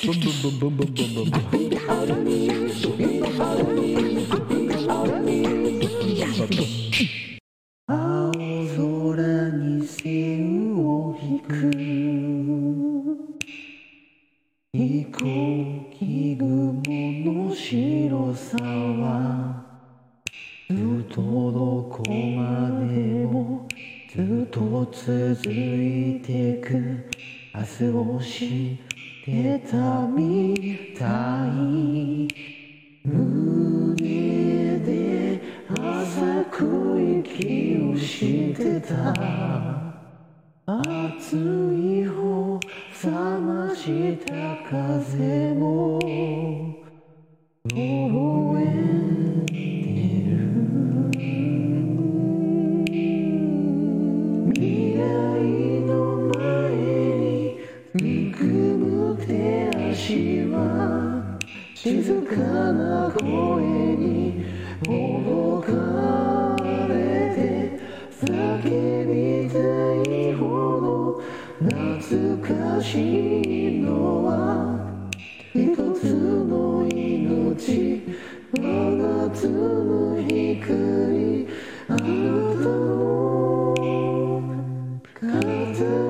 青空に線を引く。飛行機雲の白さはずっとどこまでもずっと続いてく明日を知ってたみた。い胸で浅く息をしてた。熱い方冷ました。風も覚えてる未来静かな声に届かれて叫びたいほど懐かしいのは一つの命真夏の光あなたの